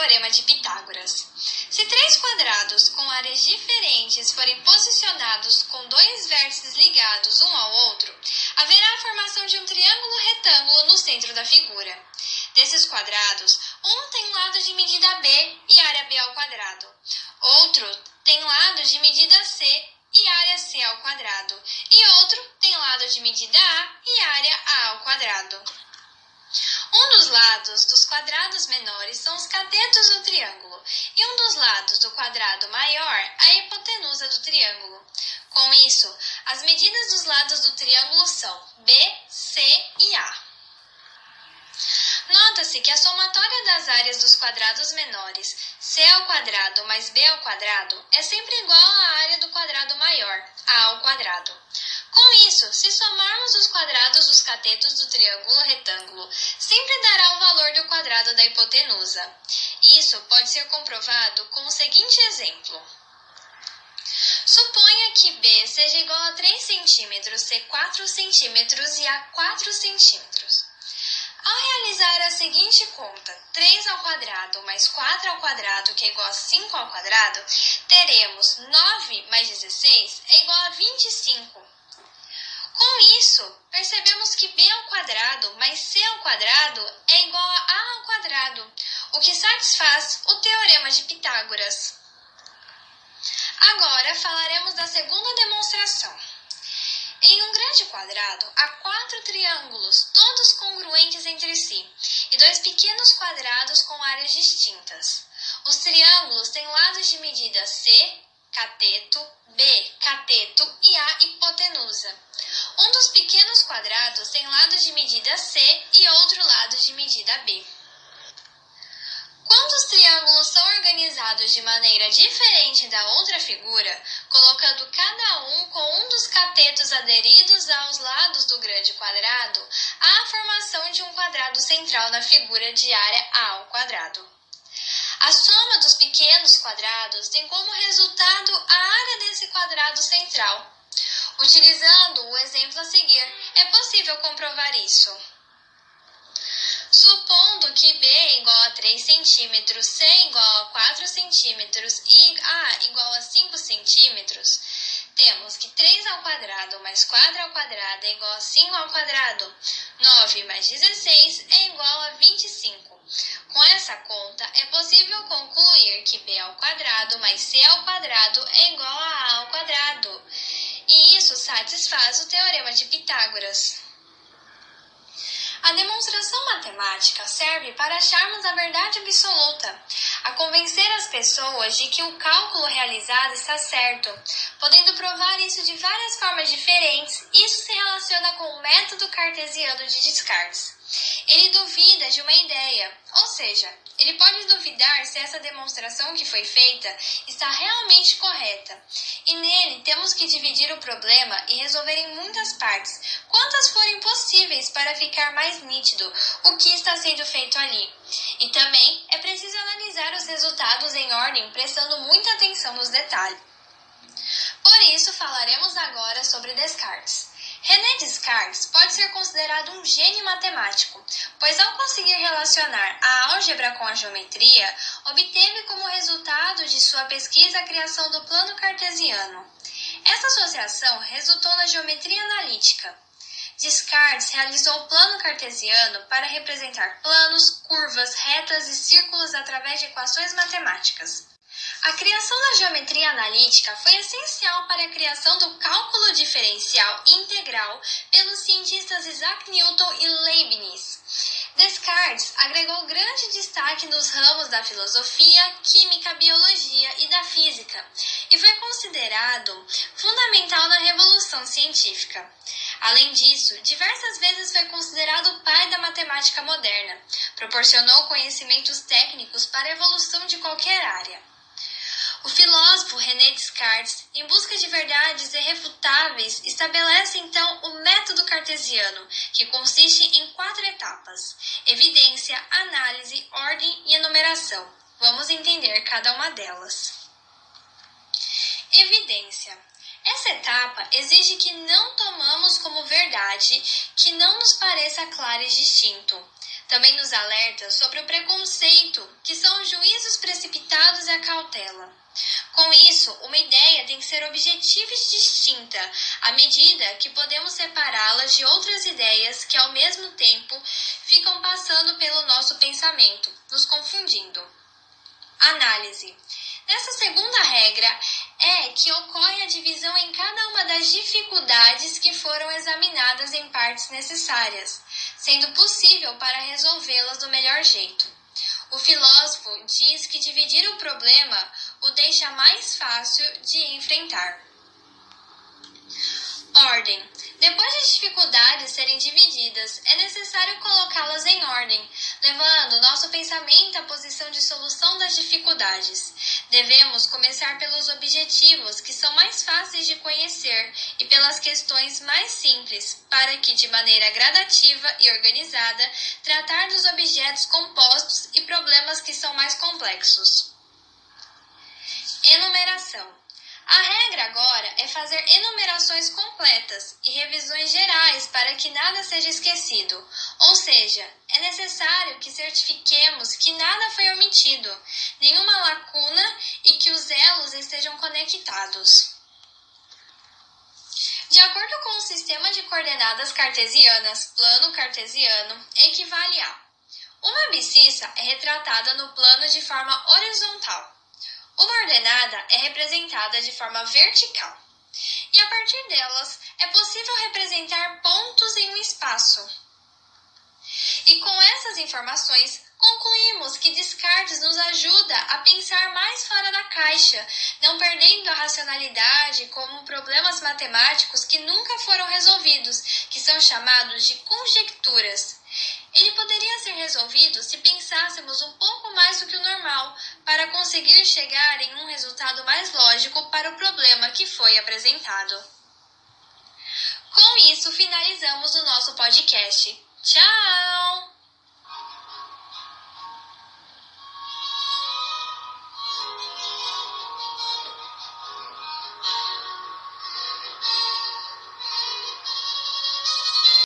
Teorema de Pitágoras. Se três quadrados com áreas diferentes forem posicionados com dois vértices ligados um ao outro, haverá a formação de um triângulo retângulo no centro da figura. Desses quadrados, um tem lado de medida b e área b ao quadrado. Outro tem lado de medida c e área c ao quadrado. E outro tem lado de medida a e área a ao quadrado. Um dos lados dos quadrados menores são os catetos do triângulo, e um dos lados do quadrado maior a hipotenusa do triângulo. Com isso, as medidas dos lados do triângulo são B, C e A. Nota-se que a somatória das áreas dos quadrados menores, c ao quadrado mais b ao quadrado, é sempre igual à área do quadrado maior, a ao quadrado. Com isso, se somarmos os quadrados dos catetos do triângulo retângulo, sempre dará o valor do quadrado da hipotenusa. Isso pode ser comprovado com o seguinte exemplo. Suponha que B seja igual a 3 cm, C 4 cm e A 4 cm. Ao realizar a seguinte conta, 3 ao quadrado mais 4 ao quadrado, que é igual a 5 ao quadrado, teremos 9 mais 16 é igual a 25. Com isso, percebemos que b ao quadrado mais c ao quadrado é igual a a ao quadrado, o que satisfaz o teorema de Pitágoras. Agora falaremos da segunda demonstração. Em um grande quadrado, há quatro triângulos, todos congruentes entre si, e dois pequenos quadrados com áreas distintas. Os triângulos têm lados de medida C, cateto, B, cateto e A hipotenusa. Um dos pequenos quadrados tem lado de medida C e outro lado de medida B. Quando os triângulos são organizados de maneira diferente da outra figura, colocando cada um com um dos catetos aderidos aos lados do grande quadrado, há a formação de um quadrado central na figura de área A ao quadrado. A soma dos pequenos quadrados tem como resultado a área desse quadrado central. Utilizando o exemplo a seguir, é possível comprovar isso. Supondo que B é igual a 3 cm, C igual a 4 cm e A igual a 5 cm, temos que 3 ao quadrado mais 4 ao quadrado é igual a 5 ao quadrado. 9 mais 16 é igual a 25. Com essa conta, é possível concluir que b ao quadrado mais c ao quadrado é igual a a ao quadrado. E isso satisfaz o teorema de Pitágoras. A demonstração matemática serve para acharmos a verdade absoluta, a convencer as pessoas de que o cálculo realizado está certo. Podendo provar isso de várias formas diferentes, isso se relaciona com o método cartesiano de Descartes. Ele duvida de uma ideia, seja, ele pode duvidar se essa demonstração que foi feita está realmente correta. E nele temos que dividir o problema e resolver em muitas partes, quantas forem possíveis para ficar mais nítido o que está sendo feito ali. E também é preciso analisar os resultados em ordem, prestando muita atenção nos detalhes. Por isso, falaremos agora sobre Descartes. René Descartes pode ser considerado um gênio matemático, pois ao conseguir relacionar a álgebra com a geometria, obteve como resultado de sua pesquisa a criação do plano cartesiano. Essa associação resultou na geometria analítica. Descartes realizou o plano cartesiano para representar planos, curvas, retas e círculos através de equações matemáticas. A criação da geometria analítica foi essencial para a criação do cálculo diferencial integral pelos cientistas Isaac Newton e Leibniz. Descartes agregou grande destaque nos ramos da filosofia, química, biologia e da física, e foi considerado fundamental na revolução científica. Além disso, diversas vezes foi considerado o pai da matemática moderna. Proporcionou conhecimentos técnicos para a evolução de qualquer área. O filósofo René Descartes, em busca de verdades irrefutáveis, estabelece então o método cartesiano, que consiste em quatro etapas: evidência, análise, ordem e enumeração. Vamos entender cada uma delas. Evidência. Essa etapa exige que não tomamos como verdade que não nos pareça claro e distinto. Também nos alerta sobre o preconceito, que são os juízos precipitados e a cautela. Com isso, uma ideia tem que ser objetiva e distinta, à medida que podemos separá-las de outras ideias que, ao mesmo tempo, ficam passando pelo nosso pensamento, nos confundindo. Análise. Nessa segunda regra é que ocorre a divisão em cada uma das dificuldades que foram examinadas em partes necessárias, sendo possível para resolvê-las do melhor jeito. O filósofo diz que dividir o problema o deixa mais fácil de enfrentar. Ordem. Depois das dificuldades serem divididas, é necessário colocá-las em ordem, levando nosso pensamento à posição de solução das dificuldades. Devemos começar pelos objetivos, que são mais fáceis de conhecer, e pelas questões mais simples, para que, de maneira gradativa e organizada, tratar dos objetos compostos e problemas que são mais complexos. Enumeração. A regra agora é fazer enumerações completas e revisões gerais para que nada seja esquecido, ou seja, é necessário que certifiquemos que nada foi omitido, nenhuma lacuna e que os elos estejam conectados. De acordo com o sistema de coordenadas cartesianas, plano cartesiano equivale a uma abscissa é retratada no plano de forma horizontal uma ordenada é representada de forma vertical, e a partir delas é possível representar pontos em um espaço. E com essas informações, concluímos que Descartes nos ajuda a pensar mais fora da caixa, não perdendo a racionalidade como problemas matemáticos que nunca foram resolvidos, que são chamados de conjecturas. Ele poderia ser resolvido se pensássemos um pouco mais do que o normal, para conseguir chegar em um resultado mais lógico para o problema que foi apresentado. Com isso, finalizamos o nosso podcast. Tchau!